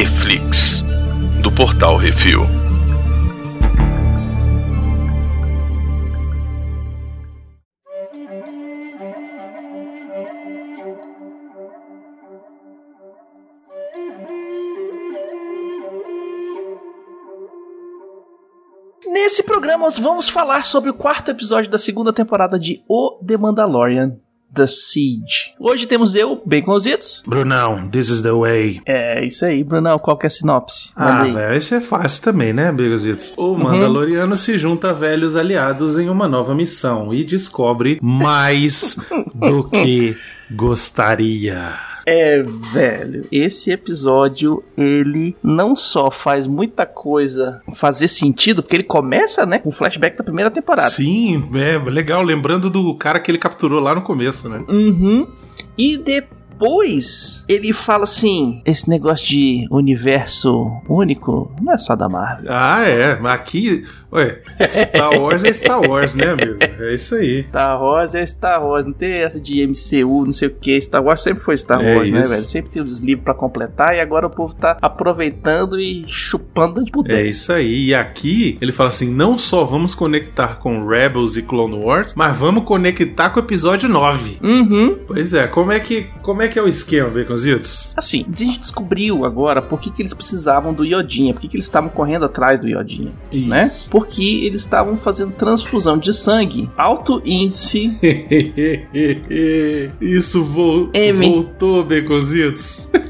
Reflix, do portal Refil. Nesse programa, nós vamos falar sobre o quarto episódio da segunda temporada de O The Mandalorian. The Siege. Hoje temos eu, Baconzitos. Brunão, this is the way. É, isso aí, Brunão, qual que é a sinopse? Manda ah, velho, isso é fácil também, né, Baconzitos? O uhum. Mandaloriano se junta a velhos aliados em uma nova missão e descobre mais do que gostaria. É, velho. Esse episódio, ele não só faz muita coisa fazer sentido, porque ele começa, né, com o flashback da primeira temporada. Sim, é legal. Lembrando do cara que ele capturou lá no começo, né? Uhum. E depois depois ele fala assim: esse negócio de universo único não é só da Marvel. Ah, é. Aqui, ué, Star Wars é Star Wars, né, amigo? É isso aí. Star Wars é Star Wars. Não tem essa de MCU, não sei o que. Star Wars sempre foi Star é Wars, né, velho? Sempre tem os livros pra completar e agora o povo tá aproveitando e chupando de poder. É isso aí. E aqui ele fala assim: não só vamos conectar com Rebels e Clone Wars, mas vamos conectar com o episódio 9. Uhum. Pois é, como é que, como é que é o esquema, Baconzitos? Assim, a gente descobriu agora por que, que eles precisavam do Iodinha, por que, que eles estavam correndo atrás do Iodinha, Isso. né? Porque eles estavam fazendo transfusão de sangue, alto índice. Isso vo M. voltou, Baconzitos.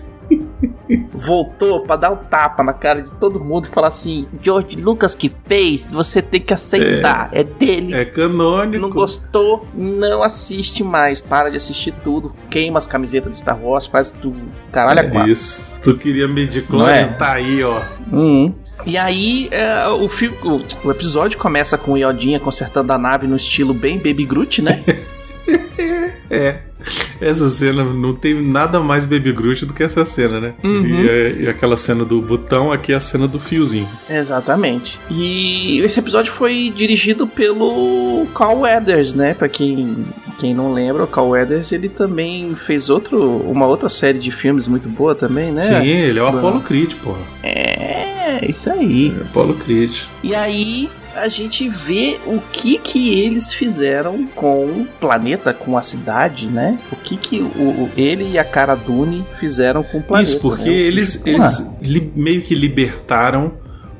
voltou para dar um tapa na cara de todo mundo e falar assim: George Lucas que fez, você tem que aceitar, é, é dele. É canônico. Não gostou, não assiste mais, para de assistir tudo, queima as camisetas de Star Wars, faz tudo. Caralho, é quatro. Isso. Tu queria medir é? tá aí, ó. Uhum. E aí, é, o, filme, o, o, episódio começa com o Yodinha consertando a nave no estilo bem Baby Groot, né? é. Essa cena não tem nada mais Baby Groot do que essa cena, né? Uhum. E, é, e, aquela cena do botão, aqui é a cena do fiozinho. Exatamente. E esse episódio foi dirigido pelo Carl Weathers, né? Pra quem, quem não lembra, o Carl Weathers ele também fez outro, uma outra série de filmes muito boa também, né? Sim, ele é o Apollo Creed, porra. É, isso aí. É Apollo Creed. E aí, a gente vê o que que eles fizeram com o planeta, com a cidade, né? O que que o, ele e a Cara Dune fizeram com o planeta. Isso, porque né? eles, eles li, meio que libertaram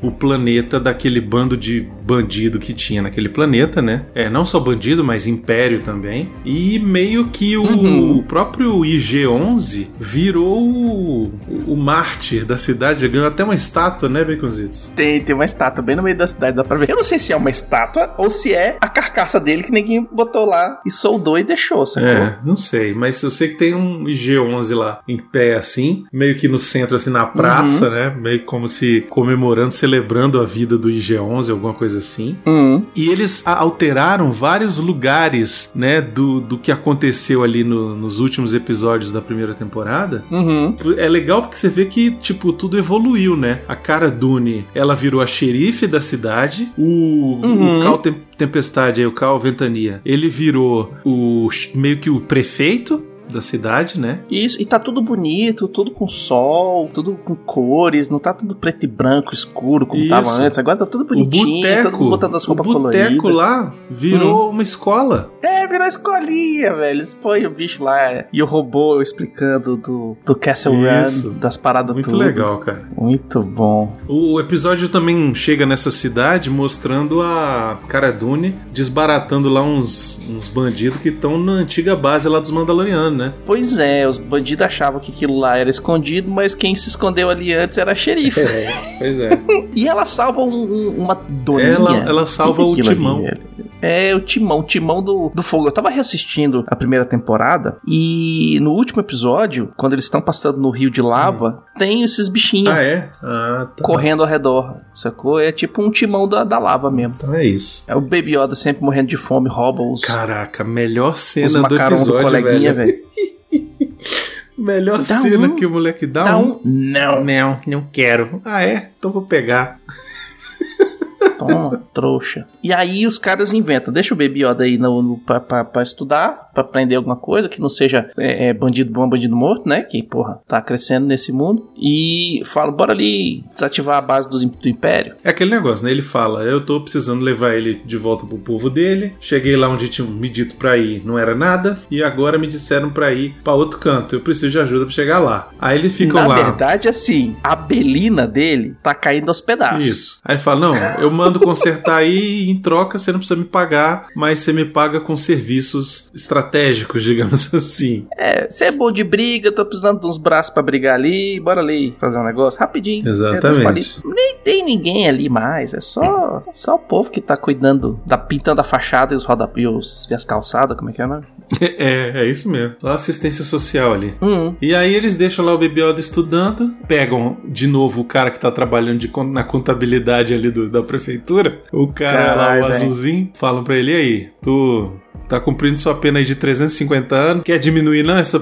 o planeta daquele bando de bandido que tinha naquele planeta, né? É, não só bandido, mas império também. E meio que o, uhum. o próprio IG-11 virou o, o mártir da cidade. Ganhou até uma estátua, né, Baconzitos? Tem, tem uma estátua bem no meio da cidade, dá pra ver. Eu não sei se é uma estátua ou se é a carcaça dele que ninguém botou lá e soldou e deixou, sacou? É, não sei. Mas eu sei que tem um IG-11 lá em pé, assim, meio que no centro, assim, na praça, uhum. né? Meio como se comemorando, celebrando a vida do IG-11, alguma coisa assim. Uhum. E eles alteraram vários lugares, né, do, do que aconteceu ali no, nos últimos episódios da primeira temporada. Uhum. É legal porque você vê que, tipo, tudo evoluiu, né? A Cara Dune, ela virou a xerife da cidade. O, uhum. o Cal Tempestade, aí, o Cal Ventania, ele virou o meio que o prefeito da cidade, né? Isso, e tá tudo bonito, tudo com sol, tudo com cores, não tá tudo preto e branco, escuro, como Isso. tava antes. Agora tá tudo bonitinho, o boteco, todo mundo botando as roupas coloridas. O boteco lá virou hum. uma escola. É, virou escolinha, velho. Eles põem o bicho lá e o robô explicando do, do Castle Isso. Run, das paradas Muito tudo. legal, cara. Muito bom. O episódio também chega nessa cidade mostrando a Cara Dune desbaratando lá uns, uns bandidos que estão na antiga base lá dos Mandalorianos, né? Pois é, os bandidos achavam que aquilo lá era escondido, mas quem se escondeu ali antes era a xerife. É, pois é. e ela salva um, um, uma doninha. Ela, ela salva o timão. Ali, é, o Timão, o Timão do, do Fogo. Eu tava reassistindo a primeira temporada e no último episódio, quando eles estão passando no rio de lava, hum. tem esses bichinhos ah, é? ah, tá. correndo ao redor, sacou? É tipo um Timão da, da lava mesmo. Então é isso. É o Baby Yoda sempre morrendo de fome, rouba os... Caraca, melhor cena do episódio, do velho. velho. Melhor dá cena um, que o moleque dá, dá um. um. Não. Não, não quero. Ah, é? Então vou pegar. Toma, trouxa. E aí os caras inventam, deixa o Baby Yoda aí no, no, pra, pra, pra estudar, pra prender alguma coisa que não seja é, é, bandido bom, bandido morto, né? Que, porra, tá crescendo nesse mundo. E fala, bora ali desativar a base do, do Império. É aquele negócio, né? Ele fala, eu tô precisando levar ele de volta pro povo dele. Cheguei lá onde tinham me dito pra ir, não era nada. E agora me disseram pra ir pra outro canto. Eu preciso de ajuda pra chegar lá. Aí eles ficam Na lá. verdade, assim, a Belina dele tá caindo aos pedaços. Isso. Aí ele fala: Não, eu mando consertar aí e em troca você não precisa me pagar, mas você me paga com serviços estratégicos, digamos assim. É, você é bom de briga, tô precisando de uns braços pra brigar ali, bora ali fazer um negócio rapidinho. Exatamente. É. Nem tem ninguém ali mais, é só, só o povo que tá cuidando da pintando a fachada e os roda e, as calçadas, como é que é, né? É, é isso mesmo. Só assistência social ali. Hum, E aí eles deixam lá o Baby Yoda estudando, pegam de novo o cara que tá trabalhando de na contabilidade ali do- da prefeitura, o cara lá, Caralho, o velho. azulzinho, falam pra ele, e aí, tu tá cumprindo sua pena aí de 350 anos, quer diminuir não essa,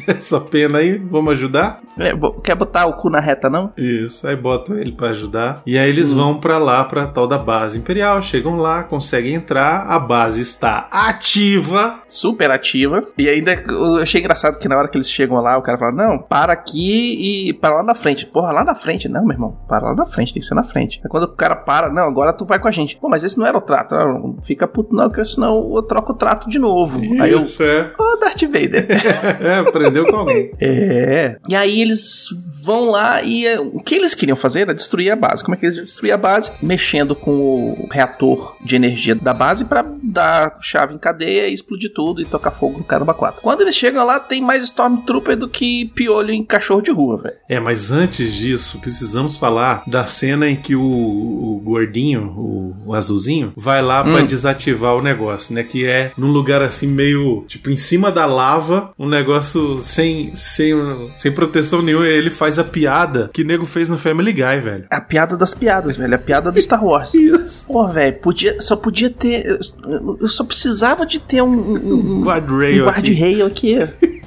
essa pena aí? Vamos ajudar? é, quer botar o cu na reta, não? Isso, aí botam ele pra ajudar. E aí eles vão pra lá, pra tal da base imperial. Chegam lá, conseguem entrar. A base está ativa. Super ativa. E ainda eu achei engraçado que na hora que eles chegam lá, o cara fala: Não, para aqui e para lá na frente. Porra, lá na frente. Não, meu irmão, para lá na frente, tem que ser na frente. Aí quando o cara para, não, agora tu vai com a gente. Pô, mas esse não era o trato. Não, não fica puto, não, porque senão eu troco o trato de novo. Aí eu. Isso, é. Ô, Darth Vader. É, aprendeu com alguém. É. E aí eles vão lá e é, o que eles queriam fazer era destruir a base. Como é que eles iam destruir a base? Mexendo com o reator de energia da base pra dar chave em cadeia e explodir tudo e tocar fogo no caramba 4. Quando eles chegam lá, tem mais Stormtrooper do que piolho em cachorro de rua, velho. É, mas antes disso, precisamos falar da cena em que o, o gordinho, o, o azulzinho, vai lá pra Hum. desativar o negócio, né? Que é num lugar assim meio, tipo, em cima da lava, um negócio sem, sem, sem proteção nenhuma. Ele faz a piada que o nego fez no Family Guy, velho. A piada das piadas, velho. A piada do Star Wars. Isso. Pô, velho, podia, só podia ter. eu- só precisava de ter um. Um, um, Guardrail um aqui. guarda-rail aqui.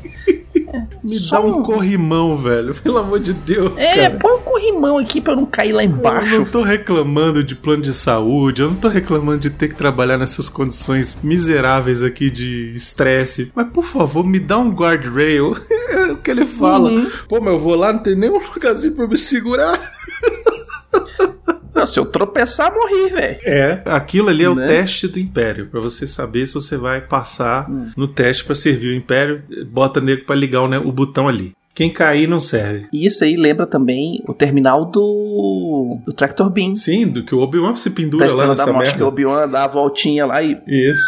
Me Só dá um um- corrimão, velho. Pelo amor de Deus, É, cara. põe um corrimão aqui pra eu não cair lá Eu embaixo. não tô reclamando de plano de saúde, eu não tô reclamando de ter que trabalhar nessas condições miseráveis aqui de estresse. Mas por favor, me dá um guardrail. É o que ele fala. Uhum. Pô, mas eu vou lá, não tem nenhum lugarzinho pra me segurar. Não, se eu tropeçar, morri, velho. É, aquilo ali é o Né? teste do Império, Pra você saber se você vai passar no teste pra servir o Império. Bota nego pra ligar o, ne- o botão ali. Quem cair não serve. E isso aí lembra também o terminal do, do Tractor Beam. Sim, do que o Obi-Wan se Da pendura lá Estrela da nessa Morte, que o merda. Obi-Wan dá a voltinha lá e... Isso,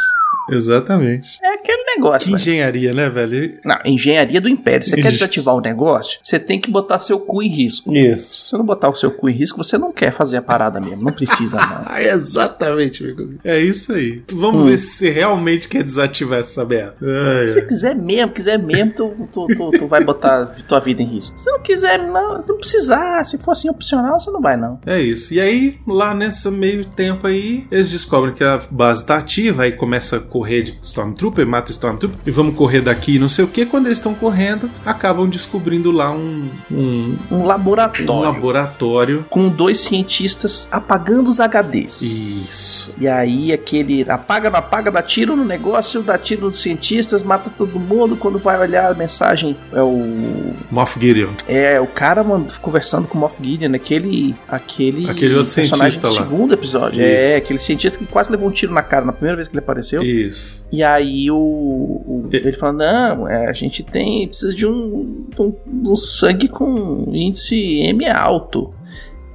exatamente. É aquele negócio, Que velho. engenharia, né, velho? Não, engenharia do Império. Você quer desativar o negócio, você tem que botar seu cu em risco. Isso. Se você não botar o seu cu em risco, você não quer fazer a parada mesmo. Não precisa, não. Ah, exatamente, amigo. É isso aí. Vamos Hum. ver se você realmente quer desativar essa merda. Ai, Se você quiser mesmo, quiser mesmo, tu, tu, tu, tu vai botar tua vida em risco. Se não quiser, não, não precisar. Se for assim opcional, você não vai, não. É isso. E aí, lá nesse meio tempo aí, eles descobrem que a base tá ativa, aí começa a correr de Stormtrooper, mata Stormtrooper, e vamos correr daqui, não sei o que. Quando eles estão correndo, acabam descobrindo lá um, um, Um laboratório. um laboratório. Com dois cientistas apagando os HDs. Isso. E aí aquele apaga, não apaga, dá tiro no negócio, dá tiro nos cientistas, mata todo mundo. Quando vai olhar a mensagem, é o. Moff Gideon. É o cara mano, conversando com o Moff Gideon, aquele. Aquele, Aquele outro cientista do lá. segundo episódio. Isso. É, aquele cientista que quase levou um tiro na cara na primeira vez que ele apareceu. Isso. E aí o, o- ele fala, não, é, a gente tem. precisa de um, um, um sangue com índice M alto.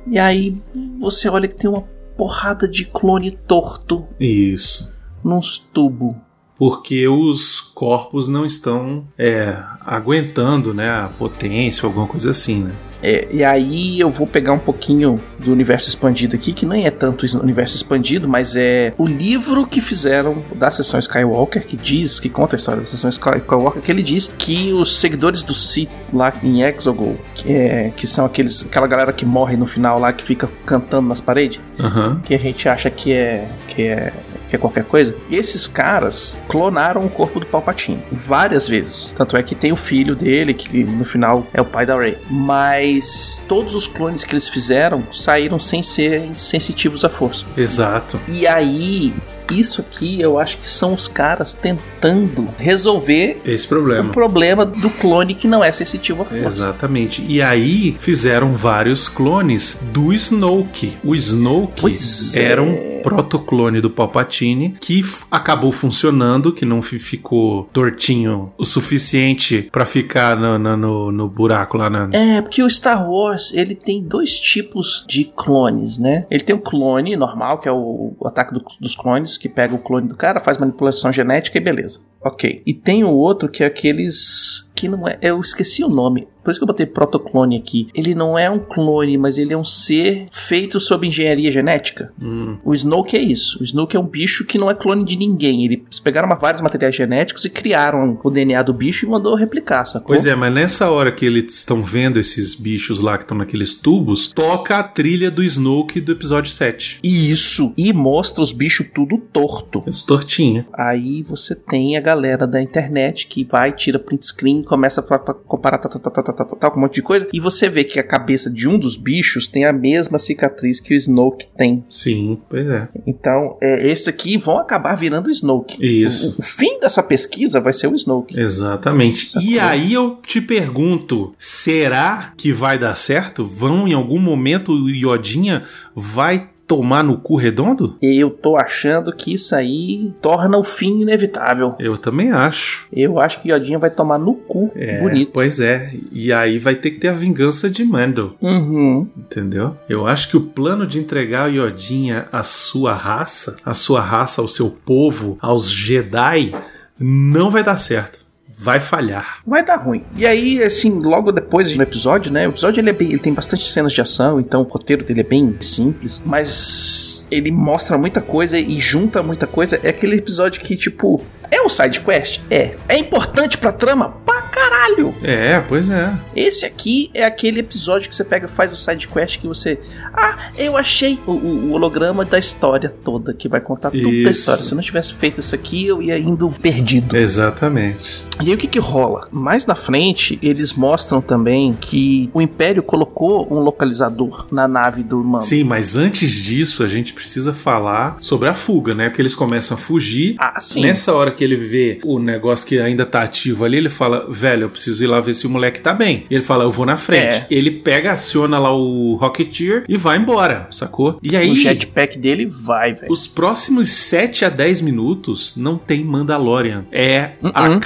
E aí você olha que tem uma porrada de clone torto Isso. nos tubos. Porque os corpos não estão é, aguentando né, a potência ou alguma coisa assim, né? É, e aí eu vou pegar um pouquinho do universo expandido aqui, que nem é tanto universo expandido, mas é o livro que fizeram da sessão Skywalker, que diz, que conta a história da sessão Skywalker, que ele diz que os seguidores do Sith lá em Exegol, que, é, que são aqueles, aquela galera que morre no final lá, que fica cantando nas paredes, Aham. que a gente acha que é, que é, que é qualquer coisa, esses caras clonaram o corpo do Palpatine várias vezes. Tanto é que tem o filho dele, que no final é o pai da Rey. Mas todos os clones que eles fizeram saíram sem ser sensitivos à força. Exato. E aí Isso aqui eu acho que são os caras tentando resolver Esse problema. o problema do clone que não é sensitivo à força. Exatamente. E aí fizeram vários clones do Snoke. O Snoke Pois era é. um protoclone do Palpatine que acabou funcionando, que não fi- ficou tortinho o suficiente pra ficar no, no, no- buraco lá na. É, porque o Star Wars, ele tem dois tipos de clones, né? Ele tem o clone normal, que é o, o ataque do- dos clones, que pega o clone do cara, faz manipulação genética e beleza. Ok. E tem o outro que é aqueles que não é, eu esqueci o nome. Por isso que eu botei protoclone aqui. Ele não é um clone, mas ele é um ser feito sob engenharia genética. Hum, O Snoke é isso. O Snoke é um bicho que não é clone de ninguém. Eles pegaram vários materiais genéticos e criaram o DNA do bicho e mandou replicar, sacou? Pois é, mas nessa hora que eles estão vendo esses bichos lá que estão naqueles tubos, toca a trilha do Snoke do episódio 7. Isso. E mostra os bichos tudo torto. Esse tortinha. Aí você tem a galera da internet que vai, tira print screen, começa pra comparar tal, tal, tal, tal, tal, tal, tal, com um monte de coisa. E você vê que a cabeça de um dos bichos tem a mesma cicatriz que o Snoke tem. Sim, pois é. Então, é, esse aqui vão acabar virando o Snoke. Isso. O, o fim dessa pesquisa vai ser o Snoke. Exatamente. E aí eu te pergunto, será que vai dar certo? Vão em algum momento o Iodinha vai tomar no cu redondo? Eu tô achando que isso aí torna o fim inevitável. Eu também acho. Eu acho que Yodinha vai tomar no cu. É, Bonito. Pois é. E aí vai ter que ter a vingança de Mando, Uhum. entendeu? Eu acho que o plano de entregar o Iodinha à sua raça, à sua raça, ao seu povo, aos Jedi, não vai dar certo. Vai falhar. vai dar ruim. E aí, assim, logo depois no episódio, né? O episódio ele, é bem- ele tem bastante cenas de ação, então o roteiro dele é bem simples, mas ele mostra muita coisa e junta muita coisa. É aquele episódio que, tipo, é um side quest? É. É importante pra trama? Pra caralho! É, pois é. Esse aqui é aquele episódio que você pega, faz o side quest que você. Ah, eu achei o, o- holograma da história toda, que vai contar tudo da Isso. história. Se eu não tivesse feito isso aqui, eu ia indo perdido. Exatamente. E aí o que que rola? Mais na frente, eles mostram também que o Império colocou um localizador na nave do Mando. Sim, mas antes disso a gente precisa falar sobre a fuga, né? Porque eles começam a fugir. Ah, sim. Nessa hora que ele vê o negócio que ainda tá ativo ali, ele fala: Velho, eu preciso ir lá ver se o moleque tá bem. E ele fala: Eu vou na frente. É. Ele pega, aciona lá o Rocketeer e vai embora, sacou? E aí. O jetpack dele vai, velho. Os próximos 7 a 10 minutos não tem Mandalorian. É a Uh-uh.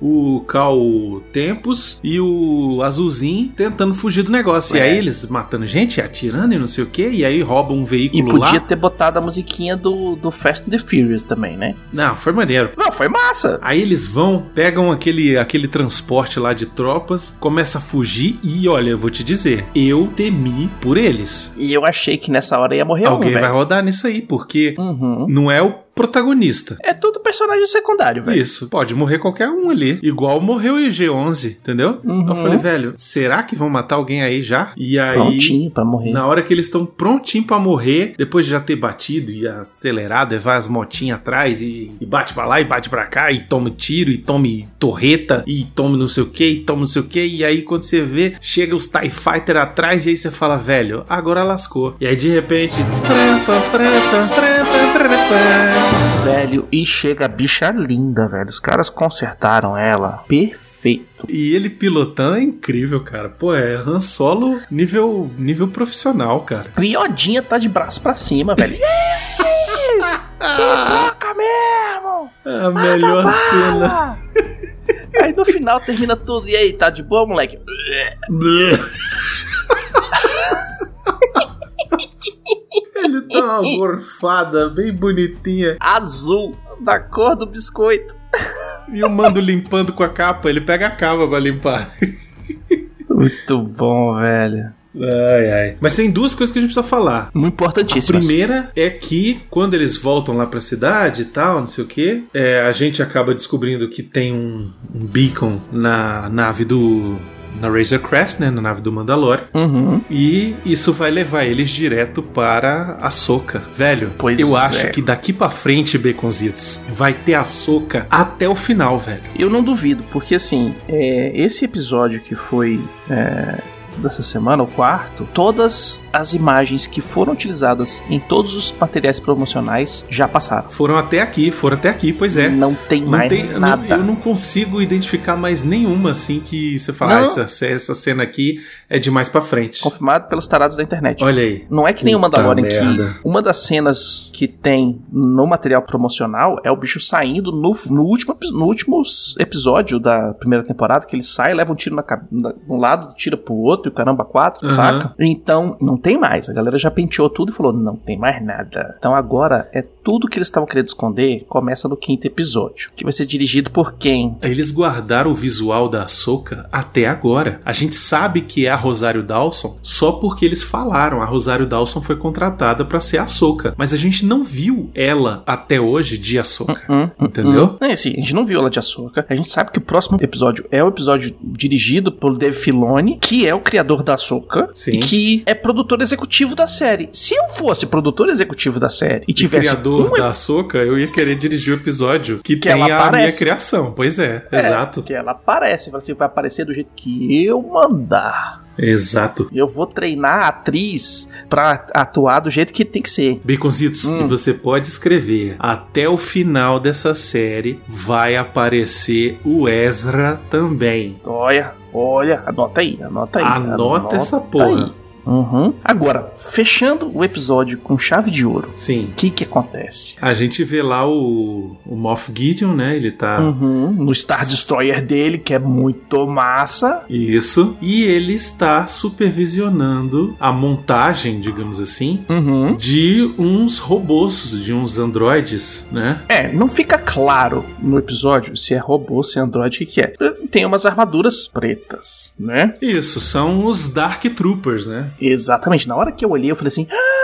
O Cal Tempos e o Azulzinho tentando fugir do negócio. E É. aí eles matando gente, atirando e não sei o que, e aí roubam um E veículo podia lá. ter botado a musiquinha do, do Fast and the Furious também, né? Não, foi maneiro. Não, foi massa. Aí eles vão, pegam aquele, aquele transporte lá de tropas, começa a fugir e olha, eu vou te dizer, eu temi por eles. E eu achei que nessa hora ia morrer Alguém um, vai velho. rodar nisso aí, porque Uhum. não é o protagonista. É tudo personagem secundário, velho. Isso, pode morrer qualquer um ali. Igual morreu o IG-11, entendeu? Uhum. Eu falei, velho, será que vão matar alguém aí já? E aí, Prontinho pra morrer. na hora que eles estão prontinhos pra morrer, depois de já ter batido e acelerado, e vai as motinhas atrás e, e bate pra lá e bate pra cá, e toma tiro, e tome torreta, e tome não sei o que, e tome não sei o que, e aí quando você vê, chega os TIE Fighter atrás, e aí você fala, velho, agora lascou. E aí de repente. Velho, e chega a bicha linda, velho. Os caras consertaram ela. Perfeito. E ele pilotando é incrível, cara. Pô, é Han Solo nível, nível profissional, cara. O Iodinha tá de braço pra cima, velho. Toca mesmo! É a melhor cena. Bala! Aí no final termina tudo. E aí, tá de boa, moleque? ele dá uma gorfada bem bonitinha. Azul, da cor do biscoito. E o mando limpando com a capa. Ele pega a capa pra limpar. Muito bom, velho. Ai, ai. Mas tem duas coisas que a gente precisa falar. Muito A importantíssimo. primeira é que quando eles voltam lá pra cidade e tal, não sei o que, a gente acaba descobrindo que tem um, um beacon na nave do. Na Razor Crest, né? Na nave do Mandalorian. Uhum. E isso vai levar eles direto para a Soca. Velho, Pois eu é. acho que daqui pra frente, Baconzitos, vai ter a Soca até o final, velho. Eu não duvido, porque assim, é, esse episódio que foi é, dessa semana, o quarto, todas as imagens que foram utilizadas em todos os materiais promocionais já passaram. Foram até aqui, foram até aqui, pois é. Não tem Não mais tem, nada. não- eu não consigo identificar mais nenhuma assim que você fala, ah, essa, essa cena aqui é de mais pra frente. Confirmado pelos tarados da internet. Olha aí. Não é que nem o Puta Mandalorian merda. que uma das cenas que tem no material promocional é o bicho saindo no, no, último, no último episódio da primeira temporada, que ele sai, leva um tiro na, na- um lado, tira pro outro, e o caramba quatro, Aham. saca? Então, não tem mais. A galera já penteou tudo e falou, não tem mais nada. Então agora é tudo que eles estavam querendo esconder, começa no quinto episódio. Que vai ser dirigido por quem? Eles guardaram o visual da Ahsoka até agora. A gente sabe que é a Rosário Dawson só porque eles falaram. A Rosário Dawson foi contratada pra ser a Ahsoka. Mas a gente não viu ela até hoje de Ahsoka. Hum, hum, Entendeu? hum. É assim, a gente não viu ela de Ahsoka. A gente sabe que o próximo episódio é o episódio dirigido por Dave Filoni, que é o criador da Ahsoka. Sim. E que é produtor executivo da série. Se eu fosse produtor executivo da série e E tivesse criador um da Ahsoka, eu ia querer dirigir o episódio que, Que tem a aparece. minha criação. Pois é, É, exato. Que ela aparece, fala assim, vai aparecer do jeito que eu mandar. Exato. Eu vou treinar a atriz pra atuar do jeito que tem que ser. Baconzitos, Hum. e você pode escrever. Até o final dessa série vai aparecer o Ezra também. Olha, olha, anota aí, anota aí. Anota essa porra. aí. Uhum. Agora, fechando o episódio com chave de ouro, Sim. o que que acontece? A gente vê lá o, o Moff Gideon, né? Ele tá. Uhum. No Star Destroyer dele, que é muito massa. Isso. E ele está supervisionando a montagem, digamos assim, Uhum. de uns robôs, de uns androides, né? É, não fica claro no episódio se é robô, se é androide, o que, que é. Tem umas armaduras pretas, né? Isso, são os Dark Troopers, né? Exatamente. Na hora que eu olhei, eu falei assim: Ah.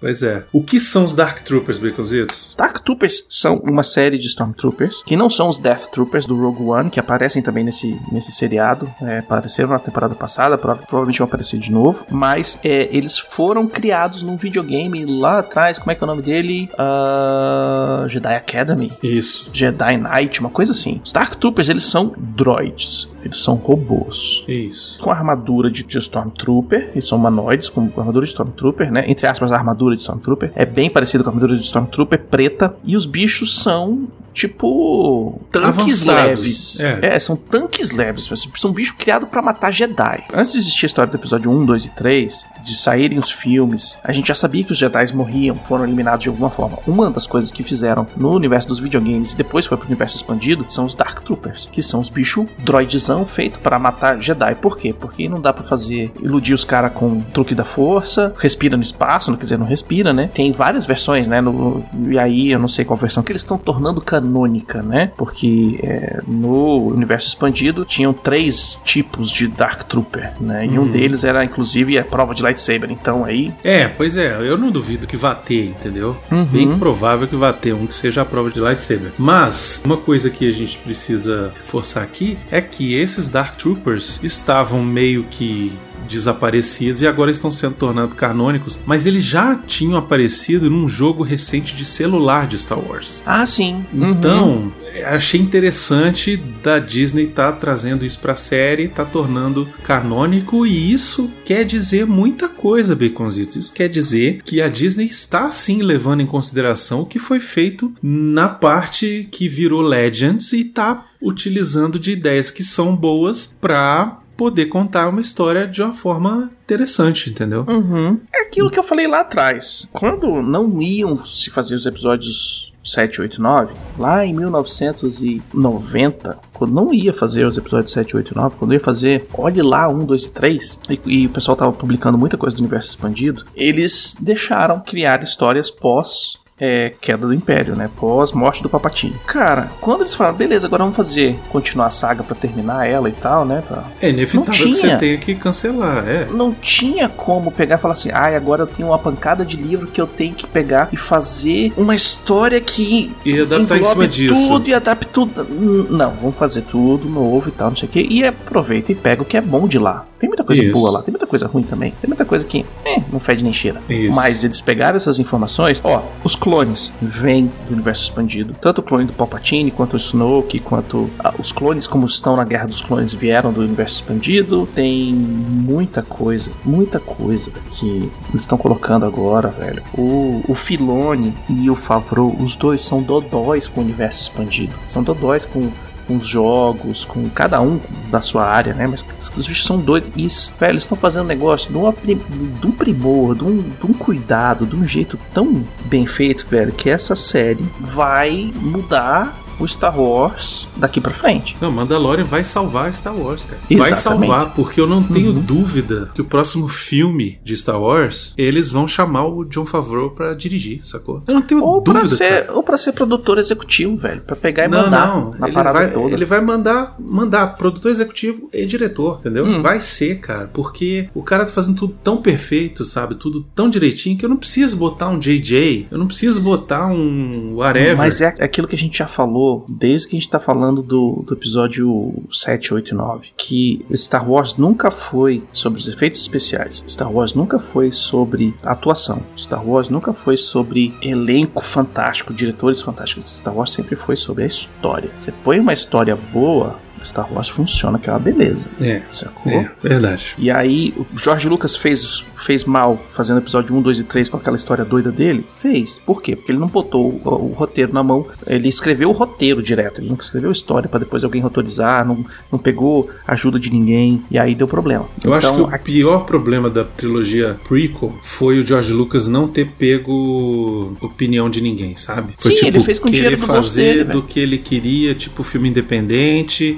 Pois é. O que são os Dark Troopers, Baconzitos? Dark Troopers são uma série de Stormtroopers, que não são os Death Troopers do Rogue One, que aparecem também nesse, nesse seriado. É, apareceram na temporada passada, prova- provavelmente vão aparecer de novo. Mas é, eles foram criados num videogame lá atrás. Como é que é o nome dele? Ah, Jedi Academy. Isso. Jedi Knight, uma coisa assim. Os Dark Troopers, eles são droids. Eles são robôs. Isso. Com armadura de, de Stormtrooper, eles são humanoides com armadura de Stormtrooper, né? Entre aspas, a armadura de Stormtrooper. É bem parecido com a armadura de Stormtrooper, preta. E os bichos são, tipo, tanques Avançados. leves. É. são tanques leves. São bichos criados pra matar Jedi. Antes de existir a história do episódio 1, 2 e 3, de saírem os filmes, a gente já sabia que os Jedi morriam, foram eliminados de alguma forma. Uma das coisas que fizeram no universo dos videogames e depois foi pro universo expandido são os Dark Troopers, que são os bichos droidzão feito para matar Jedi. Por quê? Porque não dá pra fazer iludir os caras com truque da força, respira no espaço, não quer dizer, não respira, né? Tem várias versões, né? No, e aí eu não sei qual versão que eles estão tornando canônica, né? Porque é, no universo expandido tinham três tipos de Dark Trooper, né? E um Uhum. deles era inclusive a prova de lightsaber. Então aí É, pois é, eu não duvido que vá ter, entendeu? Uhum. Bem provável que vá ter um que seja a prova de lightsaber. Mas, uma coisa que a gente precisa reforçar aqui é que esses Dark Troopers estavam meio que desaparecidos e agora estão sendo tornados canônicos, mas eles já tinham aparecido num jogo recente de celular de Star Wars. Ah, sim. Uhum. Então, achei interessante da Disney estar trazendo isso pra série, tá tornando canônico e isso quer dizer muita coisa, Baconzitos. Isso quer dizer que a Disney está sim levando em consideração o que foi feito na parte que virou Legends e tá utilizando de ideias que são boas pra poder contar uma história de uma forma interessante, entendeu? Uhum. É aquilo que eu falei lá atrás. Quando não iam se fazer os episódios 7, 8, 9, lá em 1990, quando não ia fazer os episódios 7, 8 e 9, quando ia fazer, olhe lá, 1, 2 e 3, e, e o pessoal tava publicando muita coisa do universo expandido, eles deixaram criar histórias pós é, queda do Império, né? Pós morte do Papatini. Cara, quando eles falaram, beleza, agora vamos fazer, continuar a saga pra terminar ela e tal, né? Pra... É inevitável Não que você tinha. tenha que cancelar, é. Não tinha como pegar e falar assim, ai, agora eu tenho uma pancada de livro que eu tenho que pegar e fazer uma história que E adaptar em cima disso. tudo e adapte tudo. Não, vamos fazer tudo novo e tal, não sei o que. E aproveita e pega o que é bom de lá. Tem muita coisa Isso. boa lá, tem muita coisa ruim também. Tem muita coisa que eh, não fede nem cheira. Isso. Mas eles pegaram essas informações. Ó, os clones vêm do universo expandido. Tanto o clone do Palpatine, quanto o Snoke, quanto ah, os clones, como estão na Guerra dos Clones, vieram do universo expandido. Tem muita coisa, muita coisa que eles estão colocando agora, velho. O, o Filone e o Favreau, os dois são dodóis com o universo expandido. São dodóis com com os jogos, com cada um da sua área, né? Mas os bichos são doidos. E, velho, eles estão fazendo negócio de, uma, de um primor, de um, de um cuidado, de um jeito tão bem feito, velho, que essa série vai mudar o Star Wars daqui pra frente. Não, Mandalorian vai salvar Star Wars, cara. Vai Exatamente. salvar, porque eu não tenho Uhum. dúvida que o próximo filme de Star Wars, eles vão chamar o John Favreau pra dirigir, sacou? Eu não tenho Ou pra, dúvida, ser, cara. ou pra ser produtor executivo, velho. Pra pegar e Não, mandar não, na ele parada vai, toda. ele vai mandar, mandar produtor executivo e diretor, entendeu? Hum. Vai ser, cara, porque o cara tá fazendo tudo tão perfeito, sabe? Tudo tão direitinho que eu não preciso botar um JJ, eu não preciso botar um whatever. Mas é aquilo que a gente já falou desde que a gente tá falando do, do episódio 7, 8 e 9. Que Star Wars nunca foi sobre os efeitos especiais. Star Wars nunca foi sobre atuação. Star Wars nunca foi sobre elenco fantástico, diretores fantásticos. Star Wars sempre foi sobre a história. Você põe uma história boa, Star Wars funciona, que é uma beleza. É, Sacou? é, verdade. E aí, o George Lucas fez, fez mal fazendo episódio 1, 2 e 3 com aquela história doida dele? Fez. Por quê? Porque ele não botou o, o roteiro na mão. Ele escreveu o roteiro direto. Ele não escreveu a história pra depois alguém autorizar. Não, não pegou ajuda de ninguém. E aí deu problema. Eu acho que então, o pior problema da trilogia prequel foi o George Lucas não ter pego opinião de ninguém, sabe? Foi, tipo, Sim, ele fez com o dinheiro do fazer dele, do que ele queria, tipo filme independente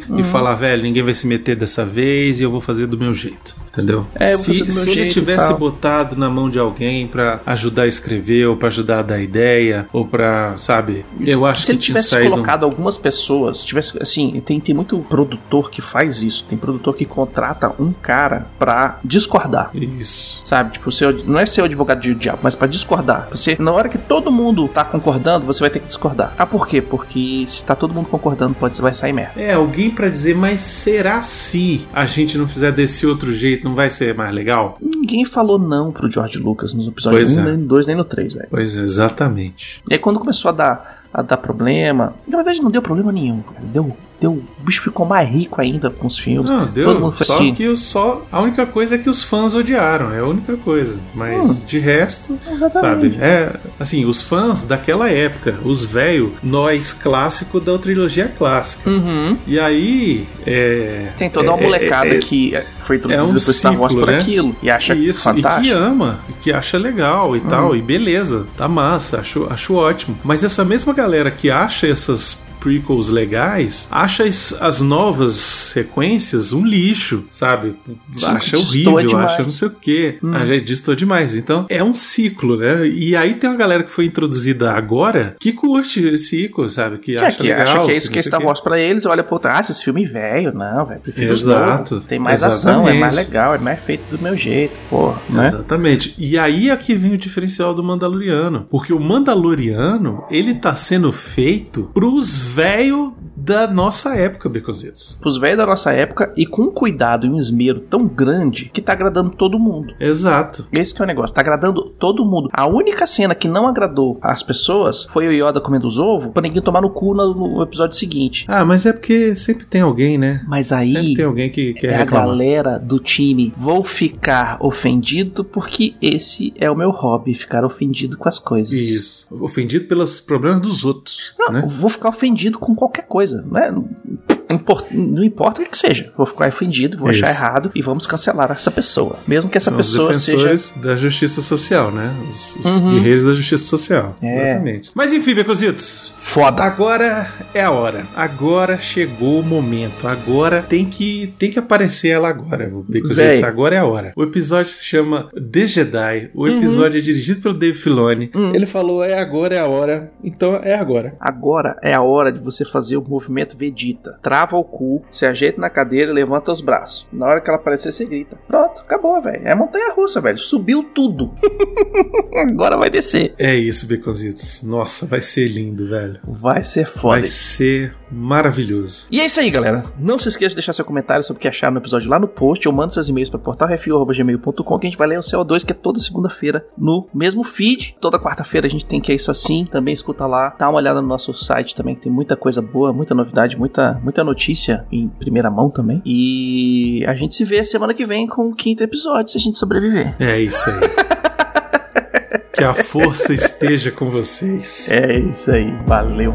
Uhum. E falar, velho, ninguém vai se meter dessa vez e eu vou fazer do meu jeito, entendeu? É, se se ele tivesse botado na mão de alguém pra ajudar a escrever ou pra ajudar a dar ideia ou pra, sabe? Eu acho se que ele tinha tivesse saído colocado algumas pessoas, tivesse assim, tem, tem muito produtor que faz isso. Tem produtor que contrata um cara pra discordar. isso. Sabe, tipo, seu, não é ser o advogado de diabo, mas pra discordar. Você, na hora que todo mundo tá concordando, você vai ter que discordar. Ah, por quê? Porque se tá todo mundo concordando, pode vai sair merda. É, alguém pra dizer, mas será se a gente não fizer desse outro jeito, não vai ser mais legal? Ninguém falou não pro George Lucas nos episódios Pois 1, é. nem no 2, nem no 3, velho. Pois é, exatamente. E aí quando começou a dar, a dar problema, na verdade não deu problema nenhum, cara. Deu, deu, o bicho ficou mais rico ainda com os filmes. Não, Todo deu. mundo foi Só que só. A única coisa é que os fãs odiaram, é a única coisa. Mas Hum. de resto, Exatamente. sabe? É. Assim, os fãs daquela época, os velho, nós clássico da trilogia clássica. Uhum. E aí. É, Tem toda uma é- molecada é- é- que foi introduzida é um por Star Wars por né? aquilo e acha Isso, e que fantástico. ama, e que acha legal e tal, e beleza, tá massa, acho, acho ótimo. Mas essa mesma galera que acha essas prequels legais, acha as, as novas sequências um lixo, sabe? Acha horrível, demais. acha não sei o quê. Hum. A gente distou demais. Então é um ciclo, né? E aí tem uma galera que foi introduzida agora que curte esse ciclo, sabe? Que, Que, acha que legal. acha que é isso que é Star quê. Wars pra eles, olha outro, ah, esse filme velho, não, velho, prefiro Exato, novos. Tem mais ação, é exatamente. mais legal, é mais feito do meu jeito, porra, né? Exatamente. E aí é que vem o diferencial do Mandaloriano. Porque o Mandaloriano, ele tá sendo feito pros velhos da nossa época, Beconzitos. Pros velhos da nossa época e com um cuidado e um esmero tão grande que tá agradando todo mundo. Exato. Esse que é o negócio, tá agradando todo mundo. A única cena que não agradou as pessoas foi o Yoda comendo os ovos pra ninguém tomar no cu no, episódio seguinte. Ah, mas é porque sempre tem alguém, né? Mas aí Sempre tem alguém que quer é a reclamar. galera do time. Vou ficar ofendido porque esse é o meu hobby, ficar ofendido com as coisas. Isso. Ofendido pelos problemas dos outros. Não, né? vou ficar ofendido com qualquer coisa, né? Não impor- Não importa o que que seja. Vou ficar ofendido, vou achar Isso. errado e vamos cancelar essa pessoa. Mesmo que essa São pessoa os seja. defensores da justiça social, né? Os, os Uhum. guerreiros da justiça social. É. Exatamente. Mas enfim, Becositos. Foda. Agora é a hora. Agora chegou o momento. Agora tem que tem que aparecer ela agora. Becositos. Agora é a hora. O episódio se chama The Jedi. O episódio é dirigido pelo Dave Filoni. Uhum. Ele falou é agora é a hora. Então é agora. Agora é a hora de você fazer o movimento Vegeta. Traz crava o cu, se ajeita na cadeira e levanta os braços. Na hora que ela aparecer, você grita. Pronto, acabou, velho. É montanha russa, velho. Subiu tudo. Agora vai descer. É isso, Beconzitos. Nossa, vai ser lindo, velho. Vai ser foda. Vai ser maravilhoso. E é isso aí, galera. Não se esqueça de deixar seu comentário sobre o que acharam no episódio lá no post ou manda seus e-mails para portalrefil.gmail.com que a gente vai ler o CO2, que é toda segunda-feira no mesmo feed. Toda quarta-feira a gente tem que é isso assim. Também escuta lá. Dá uma olhada no nosso site também, que tem muita coisa boa, muita novidade, muita, muita notícia em primeira mão também. E a gente se vê semana que vem com o quinto episódio, se a gente sobreviver. É isso aí. que a força esteja com vocês. É isso aí. Valeu.